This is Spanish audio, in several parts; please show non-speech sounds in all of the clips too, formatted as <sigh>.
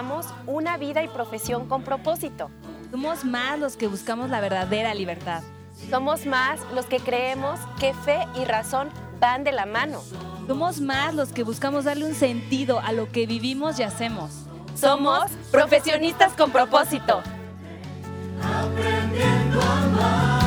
Somos más los que anhelamos una vida y profesión con propósito. Somos más los que buscamos la verdadera libertad. Somos más los que creemos que fe y razón van de la mano. Somos más los que buscamos darle un sentido a lo que vivimos y hacemos. Somos profesionistas con propósito. Aprendiendo a amar.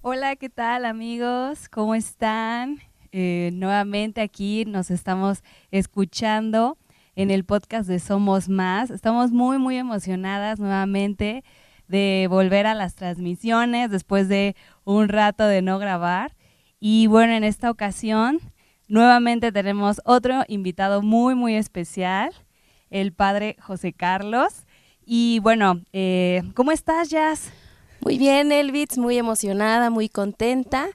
Hola, ¿qué tal amigos? ¿Cómo están? Eh, nuevamente aquí nos estamos escuchando en el podcast de Somos Más. Estamos muy, muy emocionadas nuevamente de volver a las transmisiones después de un rato de no grabar. Y bueno, en esta ocasión nuevamente tenemos otro invitado muy, muy especial, el padre José Carlos. Y bueno, eh, ¿cómo estás, Jazz? Muy bien, Elvitz, muy emocionada, muy contenta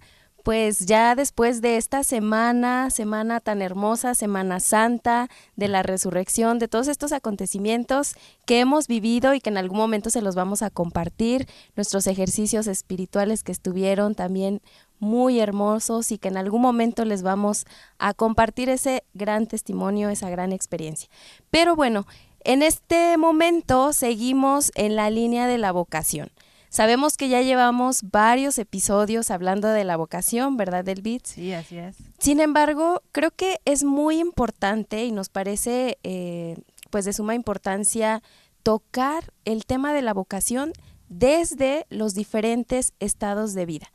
pues ya después de esta semana, semana tan hermosa, Semana Santa, de la resurrección, de todos estos acontecimientos que hemos vivido y que en algún momento se los vamos a compartir, nuestros ejercicios espirituales que estuvieron también muy hermosos y que en algún momento les vamos a compartir ese gran testimonio, esa gran experiencia. Pero bueno, en este momento seguimos en la línea de la vocación. Sabemos que ya llevamos varios episodios hablando de la vocación, ¿verdad, Delbit? Sí, así es. Sin embargo, creo que es muy importante y nos parece eh, pues de suma importancia tocar el tema de la vocación desde los diferentes estados de vida.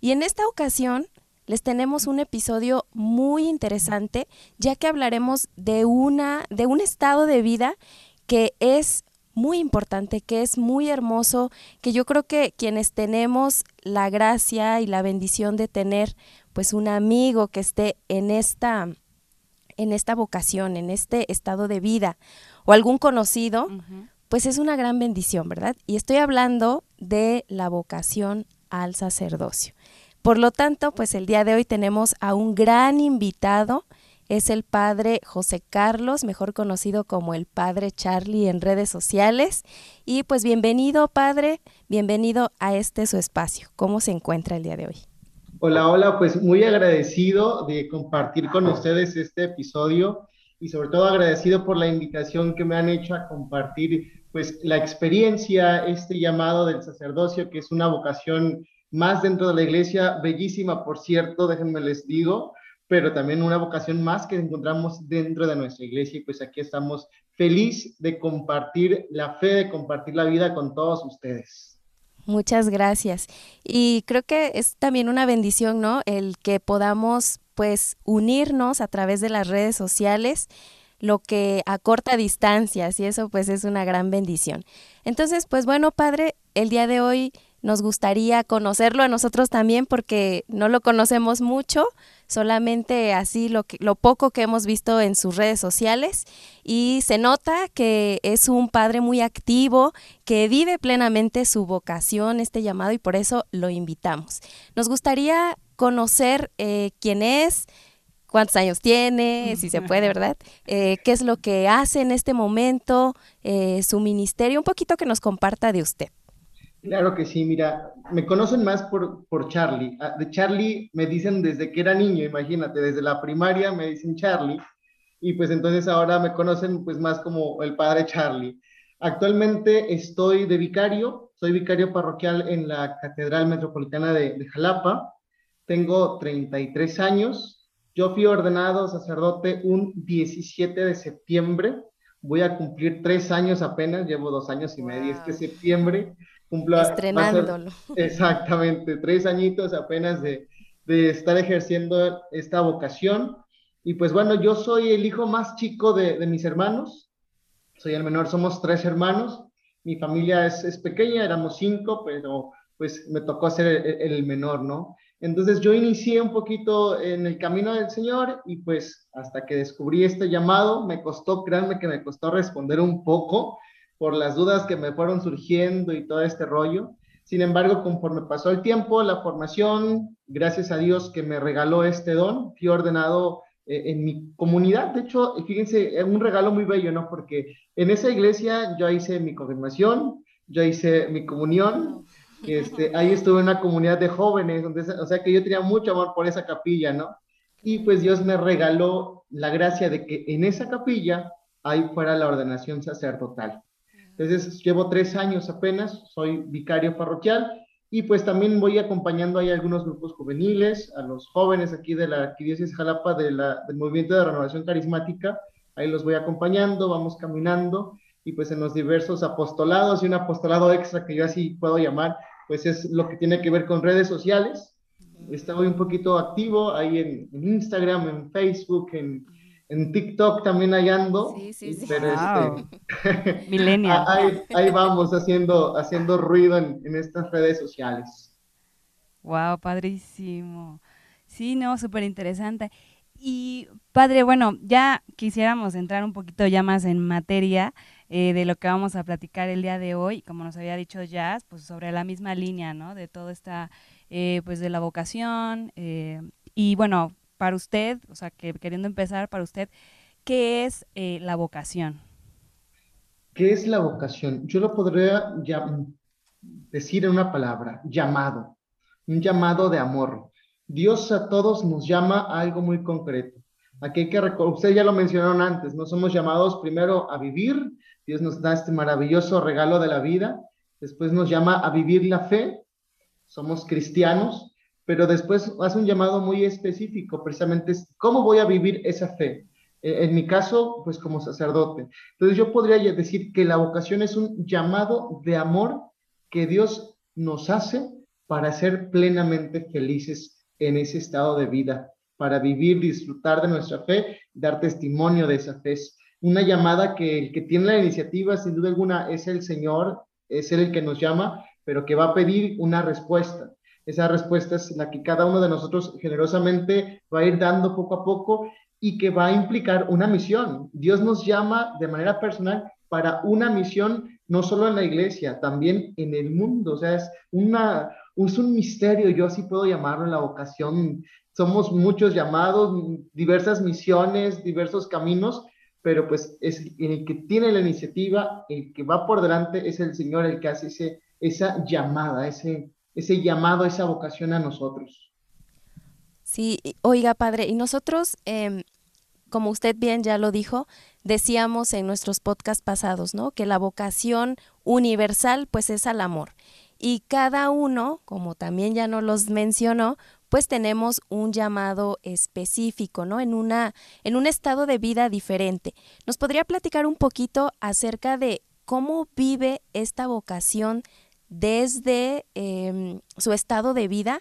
Y en esta ocasión les tenemos un episodio muy interesante, ya que hablaremos de una de un estado de vida que es muy importante, que es muy hermoso, que yo creo que quienes tenemos la gracia y la bendición de tener pues un amigo que esté en esta en esta vocación, en este estado de vida o algún conocido, pues es una gran bendición, ¿verdad? Y estoy hablando de la vocación al sacerdocio. Por lo tanto, pues el día de hoy tenemos a un gran invitado es el padre José Carlos, mejor conocido como el padre Charlie en redes sociales. Y pues bienvenido, padre, bienvenido a este su espacio. ¿Cómo se encuentra el día de hoy? Hola, hola, pues muy agradecido de compartir con ustedes este episodio y sobre todo agradecido por la invitación que me han hecho a compartir pues la experiencia, este llamado del sacerdocio, que es una vocación más dentro de la iglesia, bellísima, por cierto, déjenme les digo, pero también una vocación más que encontramos dentro de nuestra iglesia y pues aquí estamos feliz de compartir la fe, de compartir la vida con todos ustedes. Muchas gracias. Y creo que es también una bendición, ¿no? El que podamos pues unirnos a través de las redes sociales lo que a corta distancia, y eso pues es una gran bendición. Entonces, pues bueno, Padre, el día de hoy nos gustaría conocerlo a nosotros también porque no lo conocemos mucho, solamente así lo, que, lo poco que hemos visto en sus redes sociales y se nota que es un padre muy activo, que vive plenamente su vocación, este llamado y por eso lo invitamos. Nos gustaría conocer eh, quién es, cuántos años tiene, si se puede, ¿verdad? Eh, ¿Qué es lo que hace en este momento, eh, su ministerio? Un poquito que nos comparta de usted. Claro que sí, mira, me conocen más por, por Charlie. Ah, de Charlie me dicen desde que era niño, imagínate, desde la primaria me dicen Charlie, y pues entonces ahora me conocen pues más como el padre Charlie. Actualmente estoy de vicario, soy vicario parroquial en la Catedral Metropolitana de, de Jalapa, tengo 33 años, yo fui ordenado sacerdote un 17 de septiembre, voy a cumplir tres años apenas, llevo dos años y medio este septiembre, Estrenándolo. <laughs> exactamente, tres añitos apenas de, de, estar ejerciendo esta vocación. Y pues bueno, yo soy el hijo más chico de, de mis hermanos, soy el menor, somos tres hermanos, mi familia es, es, pequeña, éramos cinco, pero pues me tocó ser el, el menor, ¿no? Entonces yo inicié un poquito en el camino del Señor y pues hasta que descubrí este llamado, me costó, créanme que me costó responder un poco, por las dudas que me fueron surgiendo y todo este rollo. Sin embargo, conforme pasó el tiempo, la formación, gracias a Dios que me regaló este don, fui ordenado eh, en mi comunidad. De hecho, fíjense, es un regalo muy bello, ¿no? Porque en esa iglesia yo hice mi confirmación, yo hice mi comunión, Este, ahí estuve en una comunidad de jóvenes, donde, o sea que yo tenía mucho amor por esa capilla, ¿no? Y pues Dios me regaló la gracia de que en esa capilla ahí fuera la ordenación sacerdotal. Entonces, llevo tres años apenas, soy vicario parroquial y pues también voy acompañando ahí algunos grupos juveniles, a los jóvenes aquí de la Arquidiócesis Jalapa de la, del Movimiento de Renovación Carismática, ahí los voy acompañando, vamos caminando y pues en los diversos apostolados y un apostolado extra que yo así puedo llamar, pues es lo que tiene que ver con redes sociales. Estoy un poquito activo ahí en, Instagram, en Facebook, en, en TikTok también ahí ando. Sí, sí, sí. Pero este, <laughs> ahí, ahí, vamos haciendo, haciendo ruido en, en estas redes sociales. Wow, padrísimo. Sí, no, súper interesante. Y padre, bueno, ya quisiéramos entrar un poquito ya más en materia. Eh, de lo que vamos a platicar el día de hoy, como nos había dicho Jazz, pues sobre la misma línea, ¿no? De todo esta, eh, pues de la vocación. Eh, y bueno, para usted, o sea, que queriendo empezar, para usted, ¿qué es la vocación? ¿Qué es la vocación? Yo lo podría decir en una palabra, llamado, un llamado de amor. Dios a todos nos llama a algo muy concreto. Aquí hay que ustedes ya lo mencionaron antes, no somos llamados primero a vivir, Dios nos da este maravilloso regalo de la vida, después nos llama a vivir la fe, somos cristianos, pero después hace un llamado muy específico, precisamente es cómo voy a vivir esa fe. E, en mi caso, pues como sacerdote. Entonces yo podría decir que la vocación es un llamado de amor que Dios nos hace para ser plenamente felices en ese estado de vida, para vivir, disfrutar de nuestra fe, dar testimonio de esa fe una llamada que el que tiene la iniciativa, sin duda alguna, es el Señor, es Él el que nos llama, pero que va a pedir una respuesta. Esa respuesta es la que cada uno de nosotros generosamente va a ir dando poco a poco y que va a implicar una misión. Dios nos llama de manera personal para una misión, no solo en la iglesia, también en el mundo. O sea, es, una, es un misterio, yo así puedo llamarlo, la vocación. Somos muchos llamados, diversas misiones, diversos caminos, pero pues es el que tiene la iniciativa, el que va por delante es el Señor el que hace ese, esa llamada, ese, ese llamado, esa vocación a nosotros. Sí, oiga padre, y nosotros, em, como usted bien ya lo dijo, decíamos en nuestros podcasts pasados, ¿no? Que la vocación universal pues es al amor. Y cada uno, como también ya nos los mencionó, pues tenemos un llamado específico, ¿no? En, una, en un estado de vida diferente. ¿Nos podría platicar un poquito acerca de cómo vive esta vocación desde em, su estado de vida?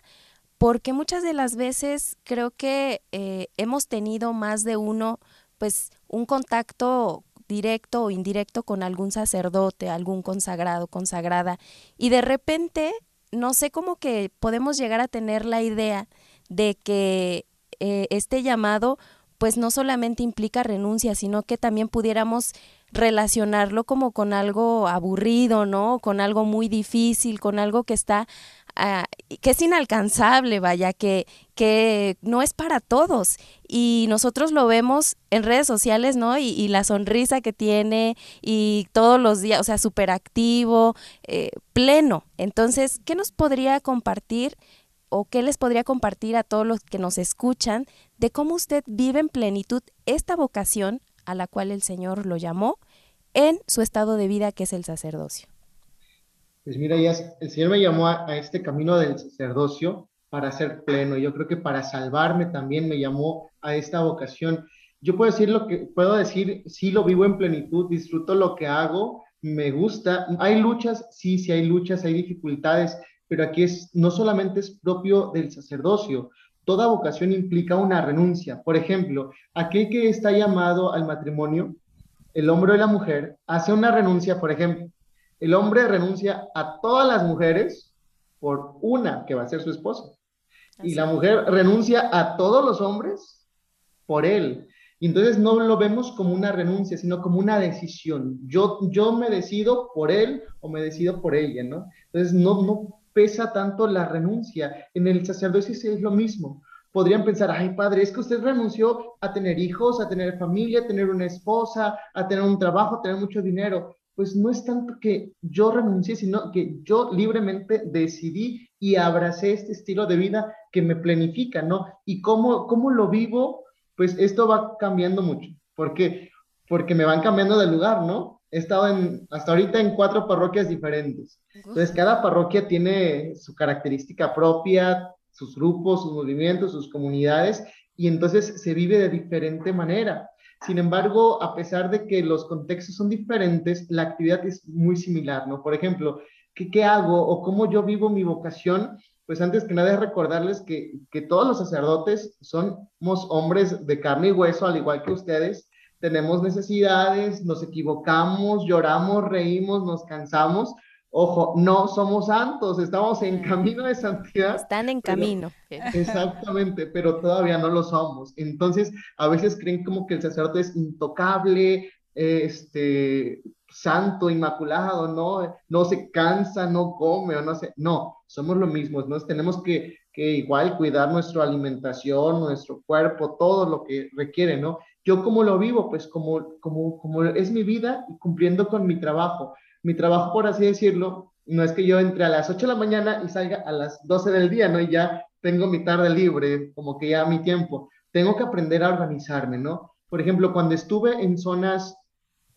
Porque muchas de las veces creo que eh, hemos tenido más de uno, pues un contacto directo o indirecto con algún sacerdote, algún consagrado, consagrada, y de repente no sé cómo que podemos llegar a tener la idea de que eh, este llamado pues no solamente implica renuncia, sino que también pudiéramos relacionarlo como con algo aburrido, ¿no? Con algo muy difícil, con algo que está, ah, que es inalcanzable, vaya, que, que no es para todos. Y nosotros lo vemos en redes sociales, ¿no? Y, la sonrisa que tiene y todos los días, o sea, súper activo, eh, pleno. Entonces, ¿qué nos podría compartir o qué les podría compartir a todos los que nos escuchan de cómo usted vive en plenitud esta vocación a la cual el Señor lo llamó en su estado de vida que es el sacerdocio? Pues mira, el Señor me llamó a, este camino del sacerdocio para ser pleno. Yo creo que para salvarme también me llamó a esta vocación. Yo puedo decir lo que puedo decir, sí lo vivo en plenitud, disfruto lo que hago, me gusta. Hay luchas, sí, sí hay luchas, hay dificultades, pero aquí es no solamente es propio del sacerdocio, toda vocación implica una renuncia. Por ejemplo, aquel que está llamado al matrimonio, el hombre o la mujer, hace una renuncia, por ejemplo, el hombre renuncia a todas las mujeres por una que va a ser su esposa. Y la mujer renuncia a todos los hombres por él. Y entonces no lo vemos como una renuncia, sino como una decisión. Yo, yo me decido por él o me decido por ella, ¿no? Entonces no, no pesa tanto la renuncia. En el sacerdocio es lo mismo. Podrían pensar, ay padre, es que usted renunció a tener hijos, a tener familia, a tener una esposa, a tener un trabajo, a tener mucho dinero. pues no es tanto que yo renuncié, sino que yo libremente decidí y abracé este estilo de vida que me planifica, ¿no? Y cómo, cómo lo vivo, pues esto va cambiando mucho. ¿Por qué? Porque me van cambiando de lugar, ¿no? He estado en, hasta ahorita en cuatro parroquias diferentes. Entonces, cada parroquia tiene su característica propia, sus grupos, sus movimientos, sus comunidades, y entonces se vive de diferente manera. Sin embargo, a pesar de que los contextos son diferentes, la actividad es muy similar, ¿no? Por ejemplo, ¿qué, qué hago o cómo yo vivo mi vocación? Pues antes que nada es recordarles que, que todos los sacerdotes somos hombres de carne y hueso, al igual que ustedes. Tenemos necesidades, nos equivocamos, lloramos, reímos, nos cansamos, Ojo, no somos santos, estamos en camino de santidad. Están en camino. exactamente, pero todavía no lo somos. Entonces, a veces creen como que el sacerdote es intocable, este, santo, inmaculado, ¿no? No se cansa, no come o no sé. No, somos lo mismo, ¿no? Tenemos que, que igual cuidar nuestra alimentación, nuestro cuerpo, todo lo que requiere, ¿no? Yo como lo vivo, pues como, como, como es mi vida y cumpliendo con mi trabajo mi trabajo, por así decirlo, no es que yo entre a las 8 de la mañana y salga a las 12 del día, ¿no? Y ya tengo mi tarde libre, como que ya mi tiempo. Tengo que aprender a organizarme, ¿no? Por ejemplo, cuando estuve en zonas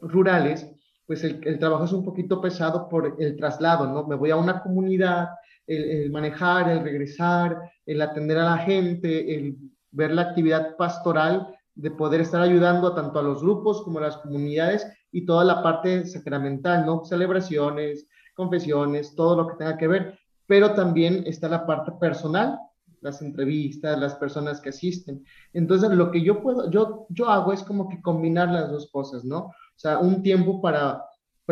rurales, pues el, trabajo es un poquito pesado por el traslado, ¿no? Me voy a una comunidad, el, manejar, el regresar, el atender a la gente, el ver la actividad pastoral, de poder estar ayudando tanto a los grupos como a las comunidades y toda la parte sacramental, ¿no? Celebraciones, confesiones, todo lo que tenga que ver, pero también está la parte personal, las entrevistas, las personas que asisten. Entonces, lo que yo puedo, yo, yo hago es como que combinar las dos cosas, ¿no? O sea, un tiempo para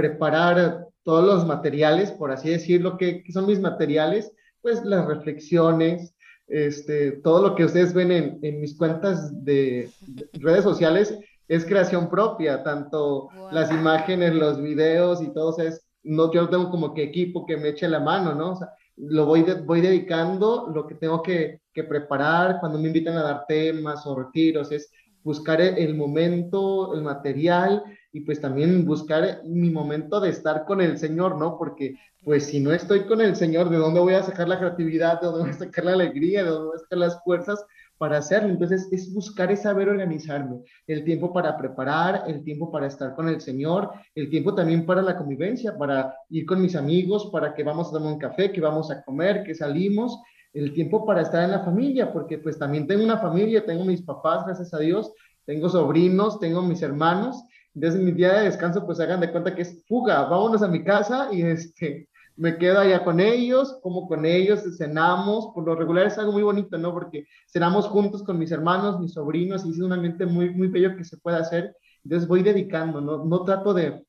preparar todos los materiales, por así decirlo, que, son mis materiales, pues las reflexiones, este, todo lo que ustedes ven en, en mis cuentas de, redes sociales es creación propia, tanto las imágenes, los videos y todo, o sea, es, no, yo no tengo como que equipo que me eche la mano, ¿no? O sea, lo voy, voy dedicando, lo que tengo que, que, preparar cuando me invitan a dar temas o retiros, es buscar el, momento, el material y pues también buscar mi momento de estar con el Señor, ¿no? Porque pues si no estoy con el Señor, ¿de dónde voy a sacar la creatividad? ¿De dónde voy a sacar la alegría? ¿De dónde voy a sacar las fuerzas? para hacerlo. Entonces, es buscar y saber organizarme. El tiempo para preparar, el tiempo para estar con el Señor, el tiempo también para la convivencia, para ir con mis amigos, para que vamos a tomar un café, que vamos a comer, que salimos. El tiempo para estar en la familia, porque pues también tengo una familia, tengo mis papás, gracias a Dios, tengo sobrinos, tengo mis hermanos. Entonces, mi día de descanso, pues hagan de cuenta que es fuga, vámonos a mi casa y este, me quedo allá con ellos, como con ellos, cenamos, por lo regular es algo muy bonito, ¿no? Porque cenamos juntos con mis hermanos, mis sobrinos, y es un ambiente muy, muy bello que se puede hacer. Entonces voy dedicando, no, no trato de,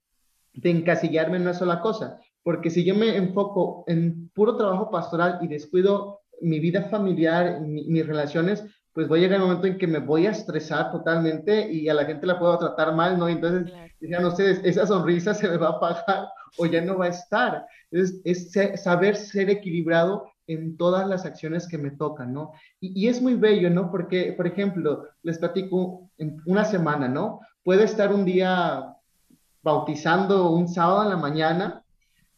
de encasillarme en una sola cosa, porque si yo me enfoco en puro trabajo pastoral y descuido mi vida familiar, mis relaciones, pues voy a llegar un momento en que me voy a estresar totalmente y a la gente la puedo tratar mal, ¿no? Entonces, claro. ustedes, esa sonrisa <laughs> se me va a apagar o ya no va a estar. Es, es saber ser equilibrado en todas las acciones que me tocan, ¿no? Y, y, es muy bello, ¿no? Porque, por ejemplo, les platico en una semana, ¿no? Puedo estar un día bautizando un sábado en la mañana,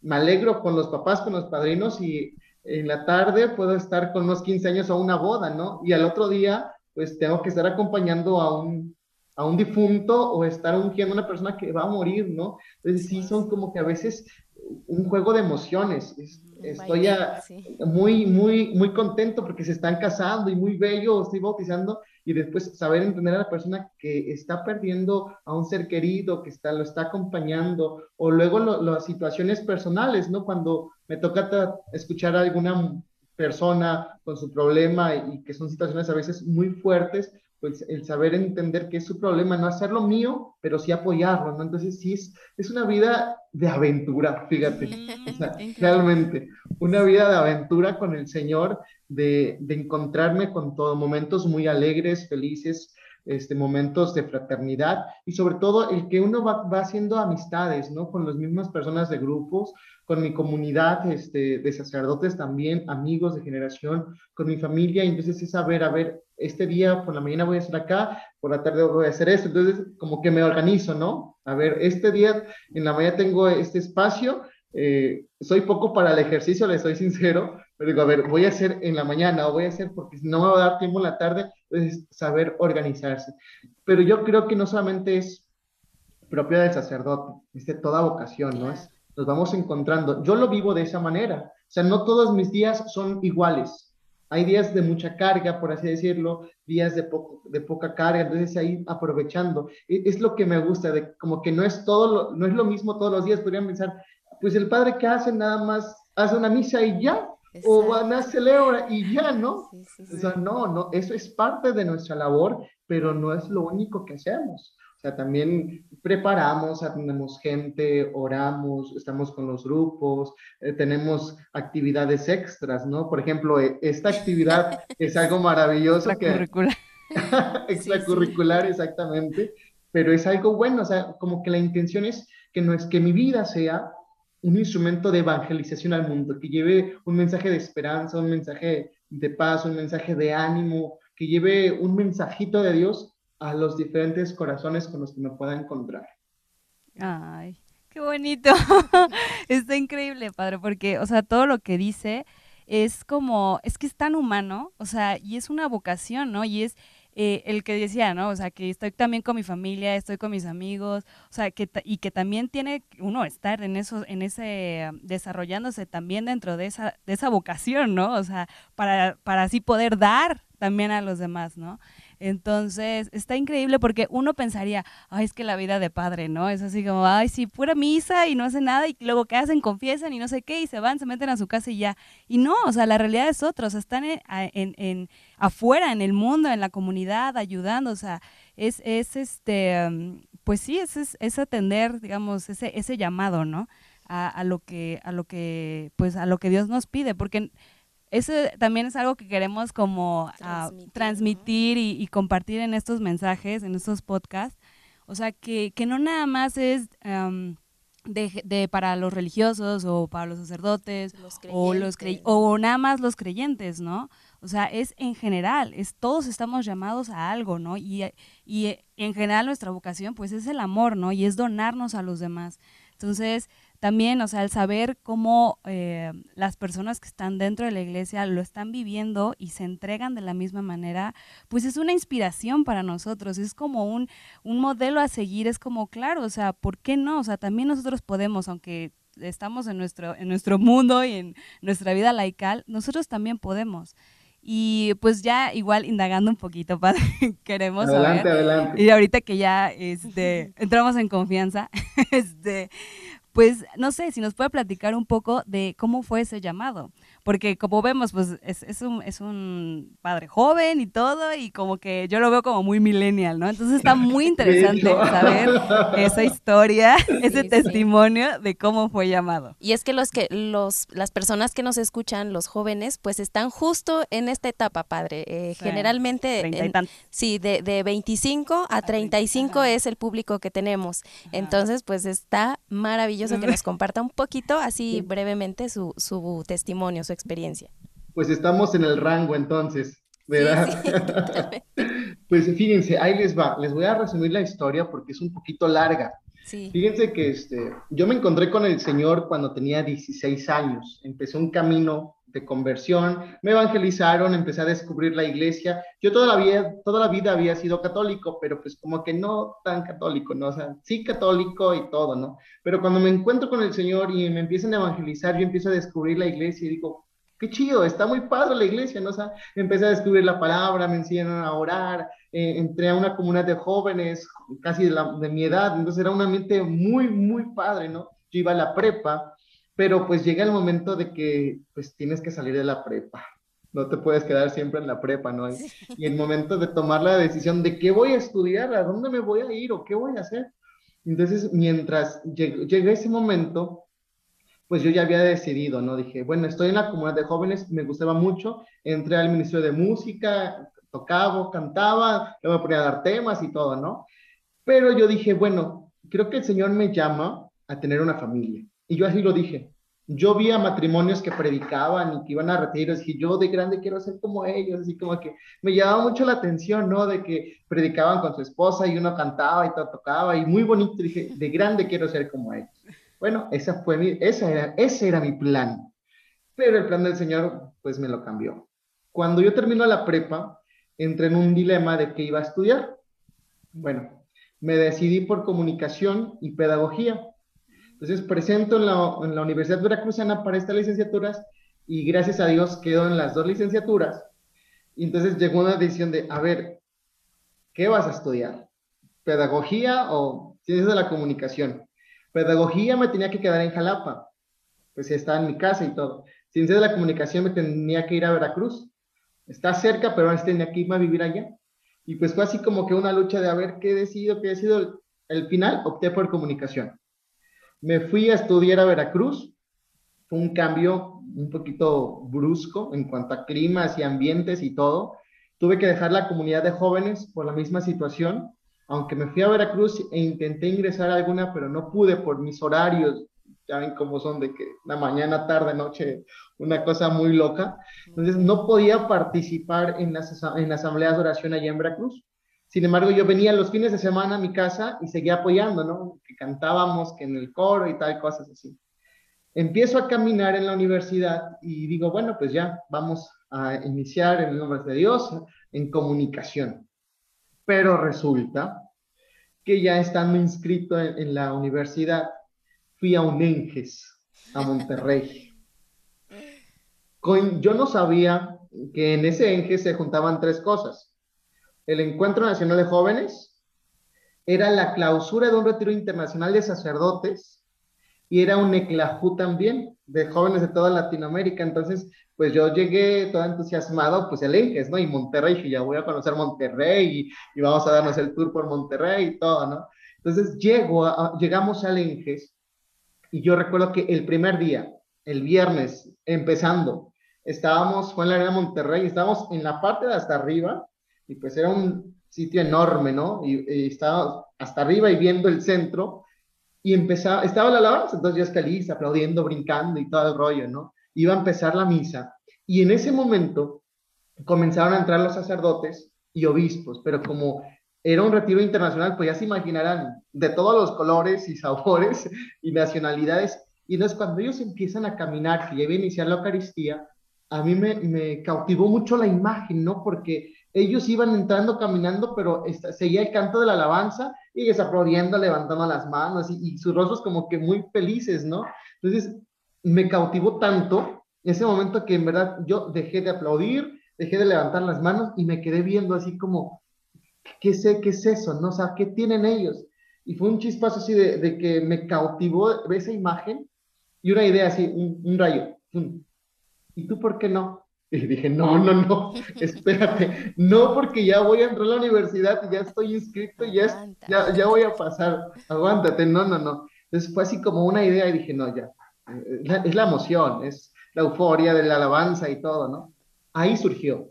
me alegro con los papás, con los padrinos y en la tarde puedo estar con unos 15 años a una boda, ¿no? Y al otro día, pues tengo que estar acompañando a un, a un difunto o estar ungiendo a una persona que va a morir, ¿no? Entonces sí son como que a veces un juego de emociones. Estoy muy, muy, muy contento porque se están casando y muy bello, estoy bautizando y después saber entender a la persona que está perdiendo a un ser querido, que está, lo está acompañando, o luego las situaciones personales, ¿no? Cuando me toca escuchar a alguna persona con su problema y que son situaciones a veces muy fuertes, pues el saber entender que es su problema, no hacerlo mío, pero sí apoyarlo, ¿no? Entonces sí es, es una vida de aventura, fíjate, <laughs> realmente, una vida de aventura con el Señor, de, de encontrarme con todos momentos muy alegres, felices, este, momentos de fraternidad y sobre todo el que uno va, va haciendo amistades, ¿no? Con las mismas personas de grupos, con mi comunidad este, de sacerdotes también, amigos de generación, con mi familia, entonces es saber, a ver, este día por la mañana voy a estar acá, por la tarde voy a hacer esto, entonces como que me organizo, ¿no? A ver, este día en la mañana tengo este espacio, eh, soy poco para el ejercicio, le soy sincero, pero digo, a ver, voy a hacer en la mañana o voy a hacer porque no me va a dar tiempo en la tarde, entonces saber organizarse. Pero yo creo que no solamente es propia del sacerdote, es de toda vocación, ¿no? Es, nos vamos encontrando. Yo lo vivo de esa manera, o sea, no todos mis días son iguales. Hay días de mucha carga, por así decirlo, días de, poco, de poca carga, entonces ahí aprovechando. E, es, lo que me gusta, de como que no es todo, no es lo mismo todos los días, podrían pensar, pues el padre que hace nada más hace una misa y ya, o van a celebrar y ya, ¿no? O sea, no, no, eso es parte de nuestra labor, pero no es lo único que hacemos. Sea, también preparamos, atendemos gente, oramos, estamos con los grupos, eh, tenemos actividades extras, ¿no? Por ejemplo, e, esta actividad es algo maravilloso. Extracurricular. <laughs> Que, extracurricular, exactamente, pero es algo bueno, o sea, como que la intención es que no es que mi vida sea un instrumento de evangelización al mundo, que lleve un mensaje de esperanza, un mensaje de paz, un mensaje de ánimo, que lleve un mensajito de Dios a los diferentes corazones con los que me pueda encontrar. Ay, qué bonito. <laughs> Está increíble, padre, porque, o sea, todo lo que dice es como, es que es tan humano, o sea, y es una vocación, ¿no? Y es, eh, el que decía, ¿no? O sea, que estoy también con mi familia, estoy con mis amigos, o sea, que y que también tiene uno estar en eso, en ese, desarrollándose también dentro de esa, de esa vocación, ¿no? O sea, para, para así poder dar también a los demás, ¿no? Entonces, está increíble porque uno pensaría, ay, es que la vida de padre, ¿no? Es así como, ay, sí, pura misa y no hace nada y luego ¿qué hacen? Confiesan y no sé qué y se van, se meten a su casa y ya. Y no, o sea, la realidad es otra, o sea, están en, en, afuera, en el mundo, en la comunidad, ayudando, o sea, es, es este, mm, pues sí, es, es, atender, digamos, ese, ese llamado, ¿no? A, a, lo que, a lo que, pues a lo que Dios nos pide, porque eso también es algo que queremos como ah, transmitir, y, compartir en estos mensajes, en estos podcasts. O sea, que, que no nada más es de, para los religiosos o para los sacerdotes o, los o nada más los creyentes, ¿no? O sea, es en general, es todos estamos llamados a algo, ¿no? Y, y en general nuestra vocación pues es el amor, ¿no? Y es donarnos a los demás. Entonces, también, o sea, el saber cómo eh, las personas que están dentro de la iglesia lo están viviendo y se entregan de la misma manera, pues es una inspiración para nosotros, es como un, un modelo a seguir, es como, claro, o sea, ¿por qué no? O sea, también nosotros podemos, aunque estamos en nuestro, en nuestro mundo y en nuestra vida laical, nosotros también podemos. Y pues ya igual indagando un poquito, <laughs> padre, queremos adelante, Adelante. Y ahorita que ya este, entramos en confianza, <laughs> este, pues no sé si nos puede platicar un poco de cómo fue ese llamado, porque como vemos, pues es, un, es un padre joven y todo, y como que yo lo veo como muy millennial, ¿no? Entonces está muy <laughs> interesante saber esa historia, <laughs> ese testimonio de cómo fue llamado. Y es que los que los las personas que nos escuchan, los jóvenes, pues están justo en esta etapa, padre. Eh, generalmente, sí, de, de 25 a 35 es el público que tenemos. Entonces, pues está maravilloso que nos <laughs> comparta un poquito, así brevemente, su, su testimonio, su experiencia. Pues estamos en el rango entonces, ¿verdad? <laughs> <laughs> pues fíjense, ahí les va, les voy a resumir la historia porque es un poquito larga. Fíjense que este, yo me encontré con el Señor cuando tenía 16 años, empecé un camino de conversión, me evangelizaron, empecé a descubrir la iglesia. Yo toda la vida, toda la vida había sido católico, pero pues como que no tan católico, ¿no? O sea, sí católico y todo, ¿no? Pero cuando me encuentro con el Señor y me empiezan a evangelizar, yo empiezo a descubrir la iglesia y digo, qué chido, está muy padre la iglesia, ¿no? O sea, empecé a descubrir la palabra, me enseñaron a orar, eh, entré a una comunidad de jóvenes casi de, la, de mi edad, entonces era un ambiente muy, muy padre, ¿no? Yo iba a la prepa, pero pues llega el momento de que pues tienes que salir de la prepa, no te puedes quedar siempre en la prepa, ¿no? Y el momento de tomar la decisión de qué voy a estudiar, a dónde me voy a ir o qué voy a hacer. Entonces, mientras llega ese momento, pues yo ya había decidido, ¿no? Dije, bueno, estoy en la comunidad de jóvenes, me gustaba mucho, entré al Ministerio de Música, tocaba, cantaba, yo me ponía a dar temas y todo, ¿no? Pero yo dije, bueno, creo que el Señor me llama a tener una familia. Y yo así lo dije. yo vi a matrimonios que predicaban y que iban a retiros y yo de grande quiero ser como ellos, así como que me llamaba mucho la atención, ¿no? De que predicaban con su esposa y uno cantaba y tocaba y muy bonito, dije, de grande quiero ser como ellos. Bueno, esa fue mi, esa era, ese era mi plan, pero el plan del Señor pues me lo cambió. Cuando yo termino la prepa, entré en un dilema de qué iba a estudiar. Bueno, me decidí por comunicación y pedagogía entonces presento en la, en la Universidad Veracruzana para estas licenciaturas y gracias a Dios quedo en las dos licenciaturas. Y entonces llegó una decisión de, a ver, ¿qué vas a estudiar? ¿Pedagogía o ciencias de la comunicación? Pedagogía me tenía que quedar en Jalapa, pues estaba en mi casa y todo. Ciencias de la comunicación me tenía que ir a Veracruz. Está cerca, pero antes tenía que irme a vivir allá. Y pues fue así como que una lucha de a ver qué decido, qué decido. El final opté por comunicación. Me fui a estudiar a Veracruz. Fue un cambio un poquito brusco en cuanto a climas y ambientes y todo. Tuve que dejar la comunidad de jóvenes por la misma situación. Aunque me fui a Veracruz e intenté ingresar a alguna, pero no pude por mis horarios. Ya ven cómo son de que la mañana, tarde, noche, una cosa muy loca. Entonces no podía participar en las, en asambleas de oración allá en Veracruz. Sin embargo, yo venía los fines de semana a mi casa y seguía apoyando, ¿no? Que cantábamos, que en el coro y tal, cosas así. Empiezo a caminar en la universidad y digo, bueno, pues ya, vamos a iniciar en el nombre de Dios en comunicación. Pero resulta que ya estando inscrito en, la universidad, fui a un ENGES, a Monterrey. <laughs> yo no sabía que en ese ENGES se juntaban tres cosas el Encuentro Nacional de Jóvenes, era la clausura de un retiro internacional de sacerdotes y era un eclajú también de jóvenes de toda Latinoamérica. Entonces, pues yo llegué todo entusiasmado, pues el Enges, ¿no? Y Monterrey, y ya voy a conocer Monterrey y, vamos a darnos el tour por Monterrey y todo, ¿no? Entonces llego llegamos al Enges y yo recuerdo que el primer día, el viernes, empezando, estábamos, fue en la arena Monterrey, estábamos en la parte de hasta arriba, y pues era un sitio enorme, ¿no? Y, estaba hasta arriba y viendo el centro, y empezaba, estaba la alabanza, entonces yo escalí, aplaudiendo, brincando y todo el rollo, ¿no? Iba a empezar la misa, y en ese momento comenzaron a entrar los sacerdotes y obispos, pero como era un retiro internacional, pues ya se imaginarán de todos los colores y sabores y nacionalidades, y entonces cuando ellos empiezan a caminar, que ya iba a iniciar la Eucaristía, a mí me, me cautivó mucho la imagen, ¿no? Porque ellos iban entrando caminando, pero seguía el canto de la alabanza y ellos levantando las manos y, sus rostros como que muy felices, ¿no? Entonces, me cautivó tanto ese momento que en verdad yo dejé de aplaudir, dejé de levantar las manos y me quedé viendo así como, ¿qué sé, qué es eso? ¿No? O sea, ¿qué tienen ellos? Y fue un chispazo así de, que me cautivó esa imagen y una idea así, un, rayo. ¿Y tú por qué no? Y dije, no, no, no, espérate, no porque ya voy a entrar a la universidad y ya estoy inscrito y ya, ya, ya, voy a pasar, aguántate, no, no, no. Entonces fue así como una idea y dije, no, ya, es la, emoción, es la euforia de la alabanza y todo, ¿no? Ahí surgió,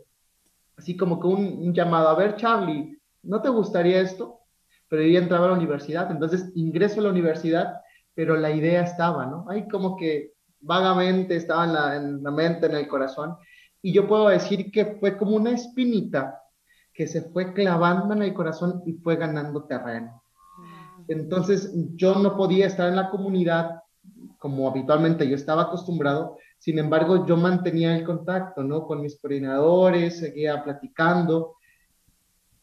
así como que un, un llamado, a ver, Charlie, ¿no te gustaría esto? Pero yo ya entraba a la universidad, entonces ingreso a la universidad, pero la idea estaba, ¿no? Ahí como que vagamente estaba en la, en la mente, en el corazón, y yo puedo decir que fue como una espinita que se fue clavando en el corazón y fue ganando terreno. Entonces yo no podía estar en la comunidad como habitualmente yo estaba acostumbrado, sin embargo yo mantenía el contacto, ¿no? Con mis coordinadores, seguía platicando.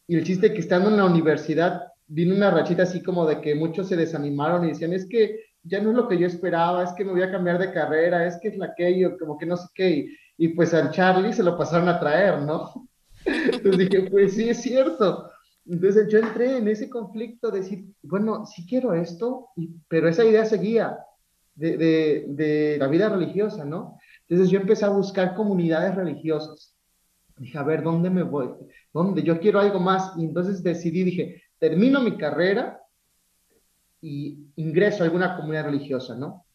Y el chiste que estando en la universidad vino una rachita así como de que muchos se desanimaron y decían, es que ya no es lo que yo esperaba, es que me voy a cambiar de carrera, es que es la que yo, como que no sé qué y pues al Charlie se lo pasaron a traer, ¿no? <laughs> Entonces dije, pues sí, es cierto. Entonces yo entré en ese conflicto de decir, bueno, sí quiero esto, pero esa idea seguía de, de, de, la vida religiosa, ¿no? Entonces yo empecé a buscar comunidades religiosas. Dije, a ver, ¿dónde me voy? ¿Dónde? Yo quiero algo más. Y entonces decidí, dije, termino mi carrera y ingreso a alguna comunidad religiosa, ¿no?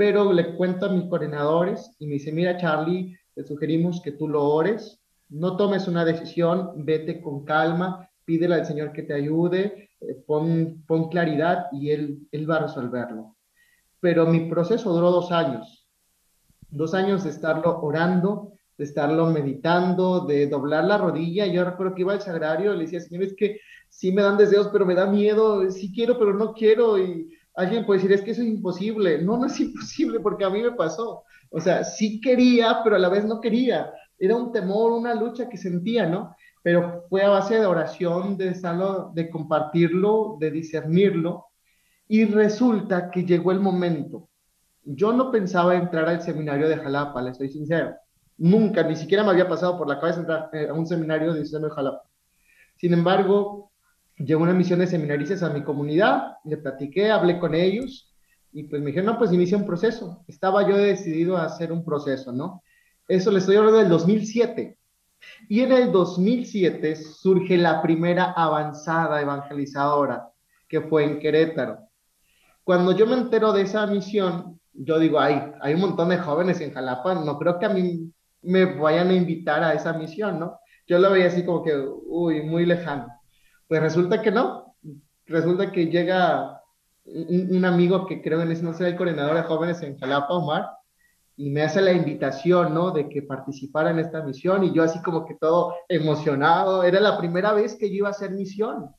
Pero le cuento a mis coordinadores y me dice, mira Charlie, te sugerimos que tú lo ores, no tomes una decisión, vete con calma, pídele al Señor que te ayude, eh, pon, pon, claridad y él, él va a resolverlo. Pero mi proceso duró dos años. Dos años de estarlo orando, de estarlo meditando, de doblar la rodilla. Yo recuerdo que iba al sagrario y le decía, Señor, es que sí me dan deseos, pero me da miedo, sí quiero, pero no quiero. Y alguien puede decir, es que eso es imposible. No, no es <laughs> imposible porque a mí me pasó. O sea, sí quería, pero a la vez no quería. Era un temor, una lucha que sentía, ¿no? Pero fue a base de oración, de, de compartirlo, de discernirlo. Y resulta que llegó el momento. Yo no pensaba entrar al seminario de Jalapa, le estoy sincero. Nunca, ni siquiera me había pasado por la cabeza entrar eh, a un seminario de de Jalapa. Sin embargo, llegó una misión de seminaristas a mi comunidad, le platiqué, hablé con ellos y pues me dijeron, no, pues inicia un proceso. Estaba yo decidido a hacer un proceso, ¿no? Eso le estoy hablando del 2007. Y en el 2007 surge la primera avanzada evangelizadora, que fue en Querétaro. Cuando yo me entero de esa misión, yo digo, ay, hay un montón de jóvenes en Jalapa, no creo que a mí me vayan a invitar a esa misión, ¿no? Yo lo veía así como que, uy, muy lejano. Pues resulta que no. Resulta que llega un, amigo que creo en ese no sé, el coordinador de jóvenes en Jalapa, Omar, y me hace la invitación, ¿no? De que participara en esta misión y yo así como que todo emocionado. Era la primera vez que yo iba a hacer misión.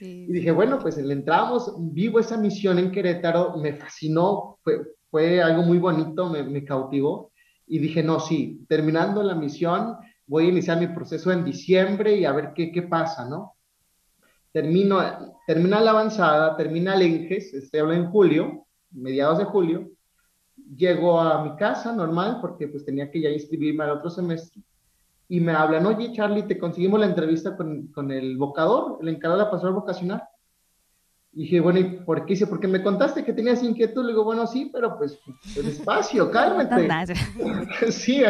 Y dije, bueno, pues le entramos, vivo esa misión en Querétaro, me fascinó, fue, fue algo muy bonito, me, me cautivó. Y dije, no, sí, terminando la misión, voy a iniciar mi proceso en diciembre y a ver qué, qué pasa, ¿no? Termino, termina la avanzada, termina el ENGES, estoy hablando en julio, mediados de julio, llego a mi casa normal porque pues tenía que ya inscribirme al otro semestre y me hablan, oye Charlie, te conseguimos la entrevista con, con el vocador, el encargado de la pastoral vocacional. Y dije, bueno, ¿y por qué? Dice, porque me contaste que tenías inquietud. Le digo, bueno, sí, pero pues, despacio, <laughs> cálmate. <laughs> sí,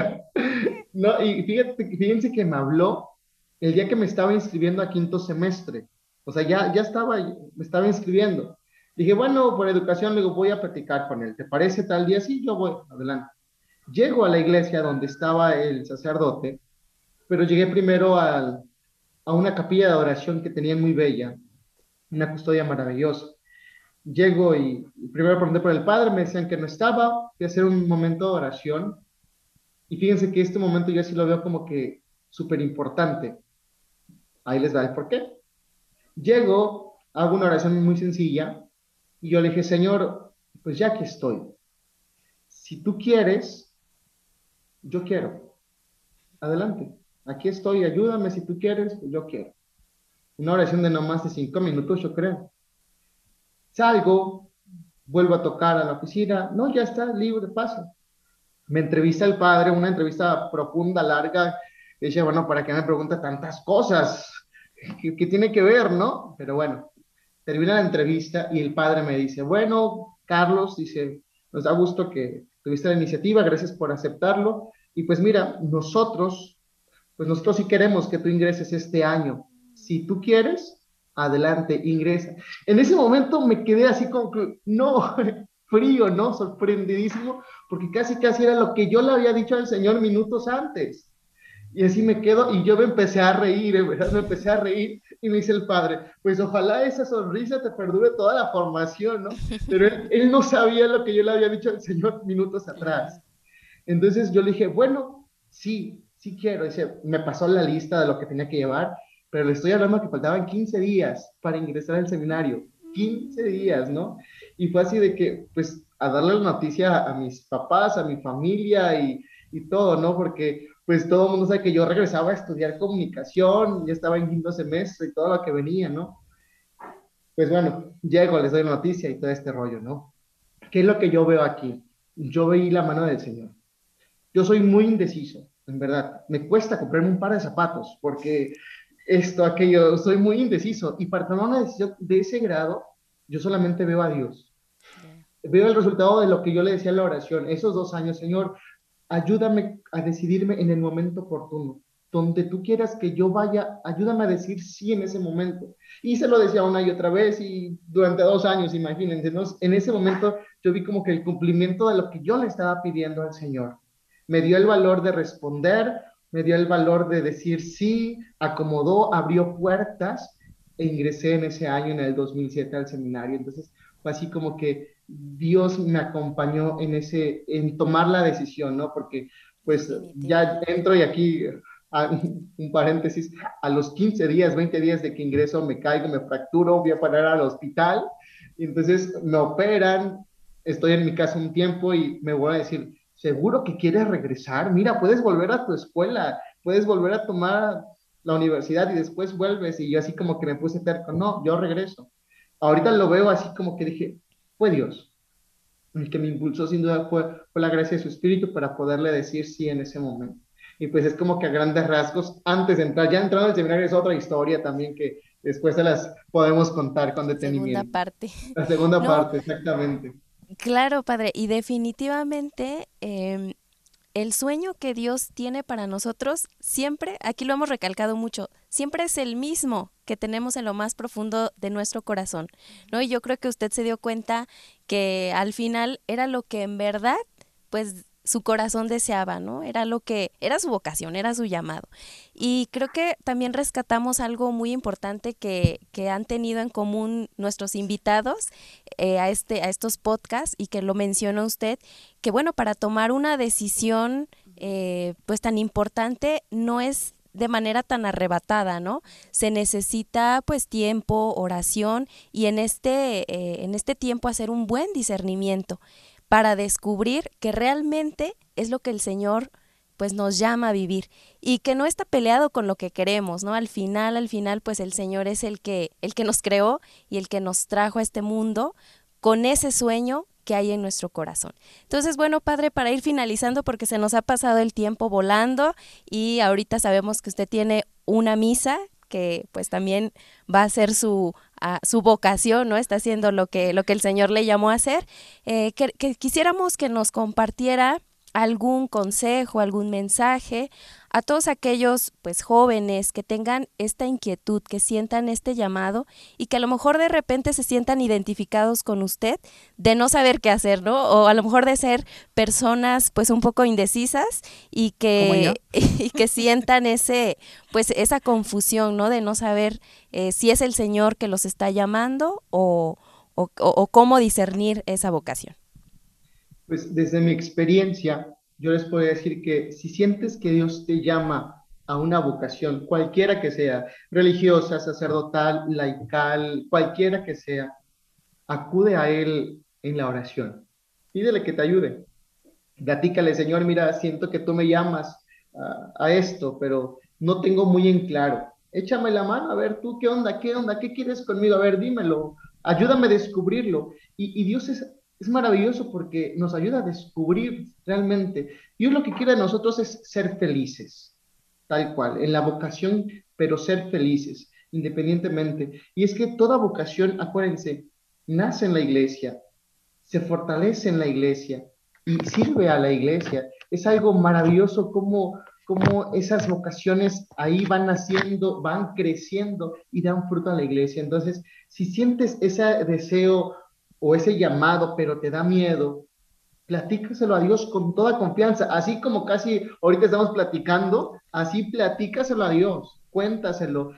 no, y fíjate, fíjense que me habló el día que me estaba inscribiendo a quinto semestre. O sea, ya, ya estaba, me estaba inscribiendo. Dije, bueno, por educación, luego voy a platicar con él. ¿Te parece tal día? Sí, yo voy, adelante. Llego a la iglesia donde estaba el sacerdote, pero llegué primero a una capilla de adoración que tenían muy bella, una custodia maravillosa. Llego y, primero pregunté por el padre, me decían que no estaba, fui a hacer un momento de oración. Y fíjense que este momento yo sí lo veo como que súper importante. Ahí les da el por qué. Llego, hago una oración muy sencilla y yo le dije, Señor, pues ya que estoy, si tú quieres, yo quiero. Adelante, aquí estoy, ayúdame si tú quieres, pues yo quiero. Una oración de no más de cinco minutos, yo creo. Salgo, vuelvo a tocar a la oficina, no, ya está, libre, paso. Me entrevista el padre, una entrevista profunda, larga. Dice, bueno, ¿para qué me pregunta tantas cosas? ¿Qué, tiene que ver, no? Pero bueno, termina la entrevista y el padre me dice, bueno, Carlos, dice, nos da gusto que tuviste la iniciativa, gracias por aceptarlo. Y pues mira, nosotros, pues nosotros sí queremos que tú ingreses este año. Si tú quieres, adelante, ingresa. En ese momento me quedé así como que, no, <laughs> frío, ¿no? Sorprendidísimo, porque casi casi era lo que yo le había dicho al Señor minutos antes. Y así me quedo y yo me empecé a reír, en verdad me empecé a reír y me dice el padre, pues ojalá esa sonrisa te perdure toda la formación, ¿no? Pero él, no sabía lo que yo le había dicho al Señor minutos atrás. Entonces yo le dije, bueno, sí, sí quiero. Dice, me pasó la lista de lo que tenía que llevar, pero le estoy hablando que faltaban 15 días para ingresar al seminario. 15 días, ¿no? Y fue así de que, pues, a darle la noticia a, mis papás, a mi familia y, y todo, ¿no? Porque pues todo el mundo sabe que yo regresaba a estudiar comunicación, ya estaba en quinto semestre y todo lo que venía, ¿no? Pues bueno, llego, les doy la noticia y todo este rollo, ¿no? ¿Qué es lo que yo veo aquí? Yo veí la mano del Señor. Yo soy muy indeciso, en verdad. Me cuesta comprarme un par de zapatos porque esto, aquello, soy muy indeciso. Y para tomar una decisión de ese grado, yo solamente veo a Dios. Veo el resultado de lo que yo le decía en la oración. Esos dos años, Señor, ayúdame a decidirme en el momento oportuno. Donde tú quieras que yo vaya, ayúdame a decir sí en ese momento. Y se lo decía una y otra vez y durante dos años, imagínense, en ese momento yo vi como que el cumplimiento de lo que yo le estaba pidiendo al Señor. Me dio el valor de responder, me dio el valor de decir sí, acomodó, abrió puertas e ingresé en ese año, en el 2007, al seminario. Entonces fue así como que Dios me acompañó en ese, en tomar la decisión, ¿no? Porque pues ya entro y aquí, <laughs> un paréntesis, a los 15 días, 20 días de que ingreso me caigo, me fracturo, voy a parar al hospital, y entonces me operan, estoy en mi casa un tiempo y me voy a decir, ¿seguro que quieres regresar? Mira, puedes volver a tu escuela, puedes volver a tomar la universidad y después vuelves. Y yo así como que me puse terco, no, yo regreso. Ahorita lo veo así como que dije, fue Dios. El que me impulsó sin duda fue, fue la gracia de su espíritu para poderle decir sí en ese momento. Y pues es como que a grandes rasgos, antes de entrar, ya entrando al seminario es otra historia también que después se las podemos contar con detenimiento. Segunda parte. La segunda parte, exactamente. Claro, padre, y definitivamente em, el sueño que Dios tiene para nosotros siempre, aquí lo hemos recalcado mucho, siempre es el mismo que tenemos en lo más profundo de nuestro corazón, ¿no? Y yo creo que usted se dio cuenta que al final era lo que en verdad, pues su corazón deseaba, ¿no? Era lo que, era su vocación, era su llamado. Y creo que también rescatamos algo muy importante que, que han tenido en común nuestros invitados eh, a, este, a estos podcasts y que lo mencionó usted, que bueno, para tomar una decisión eh, pues tan importante no es de manera tan arrebatada, ¿no? Se necesita pues tiempo, oración y en este, eh, en este tiempo hacer un buen discernimiento para descubrir que realmente es lo que el Señor pues nos llama a vivir y que no está peleado con lo que queremos, ¿no? Al final, al final, pues el Señor es el que, el que nos creó y el que nos trajo a este mundo con ese sueño que hay en nuestro corazón. Entonces, bueno, padre, para ir finalizando, porque se nos ha pasado el tiempo volando y ahorita sabemos que usted tiene una misa que pues también va a ser su, ah, su vocación, ¿no? Está haciendo lo que, lo que el Señor le llamó a hacer. Eh, que, quisiéramos que nos compartiera algún consejo, algún mensaje a todos aquellos pues jóvenes que tengan esta inquietud, que sientan este llamado y que a lo mejor de repente se sientan identificados con usted de no saber qué hacer, ¿no? O a lo mejor de ser personas pues un poco indecisas y que <laughs> y que sientan ese pues esa confusión, ¿no? De no saber eh, si es el Señor que los está llamando o, o cómo discernir esa vocación. Pues desde mi experiencia, yo les puedo decir que si sientes que Dios te llama a una vocación, cualquiera que sea, religiosa, sacerdotal, laical, cualquiera que sea, acude a Él en la oración. Pídele que te ayude. Platícale, Señor, mira, siento que tú me llamas a, esto, pero no tengo muy en claro. Échame la mano, a ver, tú, ¿qué onda? ¿Qué onda? ¿Qué quieres conmigo? A ver, dímelo. Ayúdame a descubrirlo. Y, y Dios es es maravilloso porque nos ayuda a descubrir realmente. Dios lo que quiere de nosotros es ser felices, tal cual, en la vocación, pero ser felices, independientemente. Y es que toda vocación, acuérdense, nace en la iglesia, se fortalece en la iglesia y sirve a la iglesia. Es algo maravilloso como, como esas vocaciones ahí van naciendo, van creciendo y dan fruto a la iglesia. Entonces, si sientes ese deseo o ese llamado, pero te da miedo, platícaselo a Dios con toda confianza, así como casi ahorita estamos platicando, así platícaselo a Dios, cuéntaselo,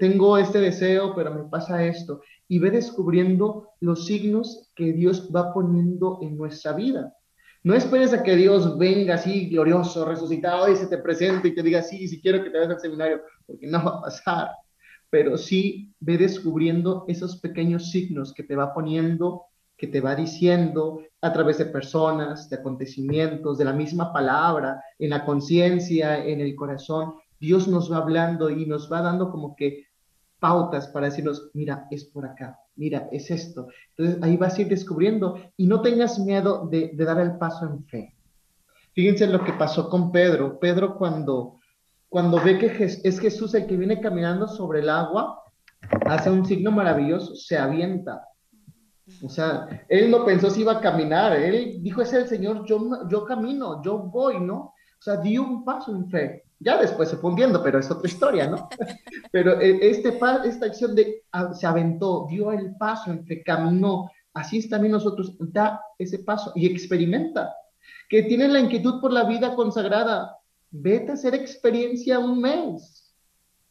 tengo este deseo, pero me pasa esto, y ve descubriendo los signos que Dios va poniendo en nuestra vida. No esperes a que Dios venga así glorioso, resucitado y se te presente y te diga, sí, si quiero que te vayas al seminario, porque no va a pasar pero sí ve descubriendo esos pequeños signos que te va poniendo, que te va diciendo a través de personas, de acontecimientos, de la misma palabra, en la conciencia, en el corazón. Dios nos va hablando y nos va dando como que pautas para decirnos, mira, es por acá, mira, es esto. Entonces ahí vas a ir descubriendo y no tengas miedo de, dar el paso en fe. Fíjense lo que pasó con Pedro. Pedro cuando cuando ve que es Jesús el que viene caminando sobre el agua, hace un signo maravilloso, se avienta. O sea, él no pensó si iba a caminar, él dijo, es el Señor, yo, yo camino, yo voy, ¿no? O sea, dio un paso en fe. Ya después se fue pero es otra historia, ¿no? <laughs> pero eh, este, esta acción de ah, se aventó, dio el paso en fe, caminó. Así es también nosotros, da ese paso y experimenta. Que tiene la inquietud por la vida consagrada, vete a hacer experiencia un mes,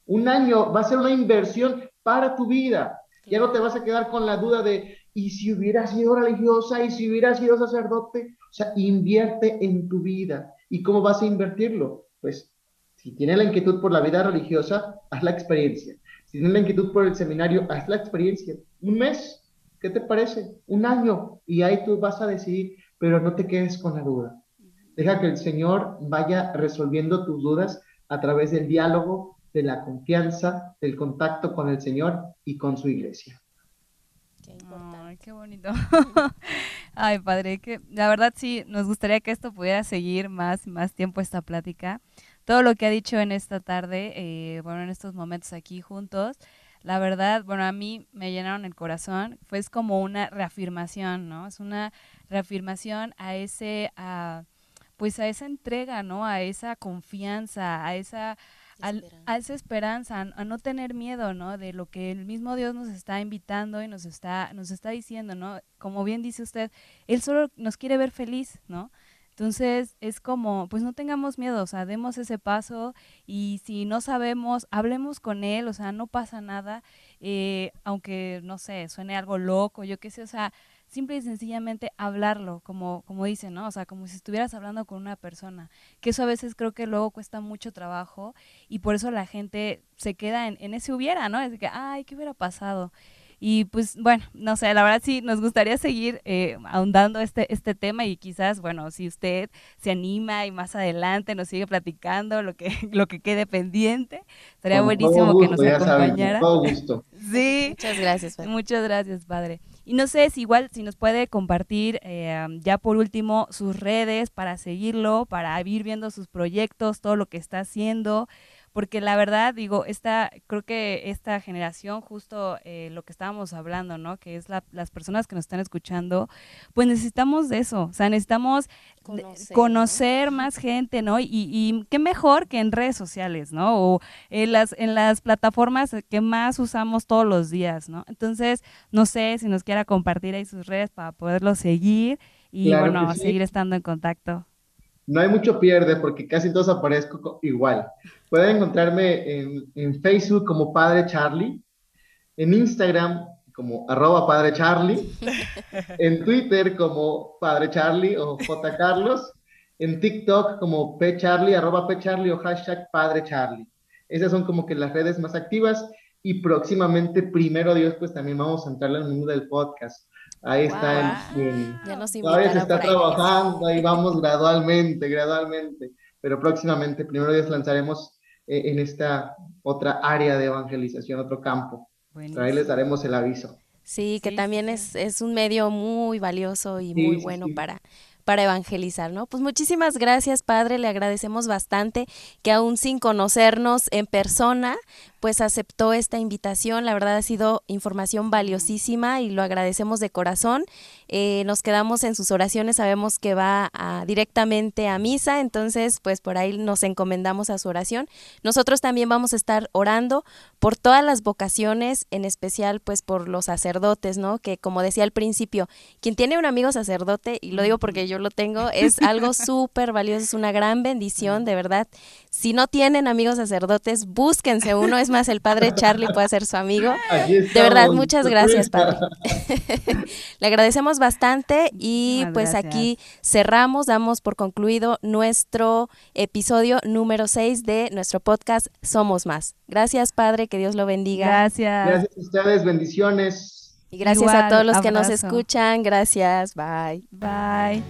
un año, va a ser una inversión para tu vida. Ya no te vas a quedar con la duda de, y si hubiera sido religiosa y si hubiera sido sacerdote, o sea, invierte en tu vida. ¿Y cómo vas a invertirlo? Pues si tienes la inquietud por la vida religiosa, haz la experiencia. Si tienes la inquietud por el seminario, haz la experiencia. Un mes, ¿qué te parece? Un año, y ahí tú vas a decidir, pero no te quedes con la duda. Deja que el Señor vaya resolviendo tus dudas a través del diálogo, de la confianza, del contacto con el Señor y con su iglesia. Qué Ay, qué bonito. <laughs> Ay, padre, que la verdad sí, nos gustaría que esto pudiera seguir más, más tiempo esta plática. Todo lo que ha dicho en esta tarde, eh, bueno, en estos momentos aquí juntos, la verdad, bueno, a mí me llenaron el corazón. Fue como una reafirmación, ¿no? Es una reafirmación a ese, a, pues a esa entrega, ¿no? A esa confianza, a esa a esa esperanza, a no tener miedo, ¿no? De lo que el mismo Dios nos está invitando y nos está, nos está diciendo, ¿no? Como bien dice usted, Él solo nos quiere ver feliz, ¿no? Entonces es como, pues no tengamos miedo, o sea, demos ese paso y si no sabemos, hablemos con Él, o sea, no pasa nada, eh, aunque, no sé, suene algo loco, yo qué sé, o sea, simple y sencillamente hablarlo, como, como dicen, ¿no? O sea, como si estuvieras hablando con una persona, que eso a veces creo que luego cuesta mucho trabajo y por eso la gente se queda en, en ese hubiera, ¿no? Es de que, ay, ¿qué hubiera pasado? Y pues bueno, no sé, la verdad sí nos gustaría seguir eh, ahondando este, este tema y quizás, bueno, si usted se anima y más adelante nos sigue platicando lo que, <laughs> lo que quede pendiente, estaría buenísimo que nos acompañara. todo gusto. <laughs> Sí. Muchas gracias, padre. Muchas gracias, padre. Y no sé si igual, si nos puede compartir eh, ya por último sus redes para seguirlo, para ir viendo sus proyectos, todo lo que está haciendo porque la verdad, digo, esta, creo que esta generación, justo eh, lo que estábamos hablando, ¿no? Que es las personas que nos están escuchando, pues necesitamos de eso, o sea, necesitamos conocer, más gente, ¿no? Y, y, qué mejor que en redes sociales, ¿no? O en las, en las plataformas que más usamos todos los días, ¿no? Entonces, no sé si nos quiera compartir ahí sus redes para poderlo seguir y, bueno, seguir estando en contacto. No hay mucho pierde porque casi todos aparezco igual. Pueden encontrarme en, Facebook como Padre Charlie, en Instagram como arroba Padre Charlie, <laughs> en Twitter como Padre Charlie o J. Carlos, en TikTok como P Charlie, arroba P Charlie o hashtag Padre Charlie. Esas son como que las redes más activas y próximamente, primero Dios, pues también vamos a entrar al mundo del podcast. Ahí está. El, todavía se está trabajando, ahí vamos gradualmente, gradualmente. Pero próximamente, primero Dios, lanzaremos eh, en esta otra área de evangelización, otro campo. Ahí les daremos el aviso. Sí, que también Es, es un medio muy valioso y muy bueno para para evangelizar, ¿no? Pues muchísimas gracias, Padre, le agradecemos bastante que aún sin conocernos en persona, pues aceptó esta invitación. La verdad ha sido información valiosísima y lo agradecemos de corazón. Eh, nos quedamos en sus oraciones, sabemos que va directamente a misa, entonces pues por ahí nos encomendamos a su oración. Nosotros también vamos a estar orando por todas las vocaciones, en especial pues por los sacerdotes, ¿no? Que como decía al principio, quien tiene un amigo sacerdote, y lo digo porque yo lo tengo, es algo <laughs> súper valioso, es una gran bendición, de verdad. Si no tienen amigos sacerdotes, búsquense uno, es más, el padre Charlie puede ser su amigo. De verdad, muchas gracias, padre. <laughs> <laughs> Le agradecemos bastante y pues aquí cerramos, damos por concluido nuestro episodio número 6 de nuestro podcast Somos Más. Gracias, padre, que Dios lo bendiga. Gracias. Gracias a ustedes, bendiciones. Y gracias a todos los que nos escuchan. Gracias. Bye. Bye.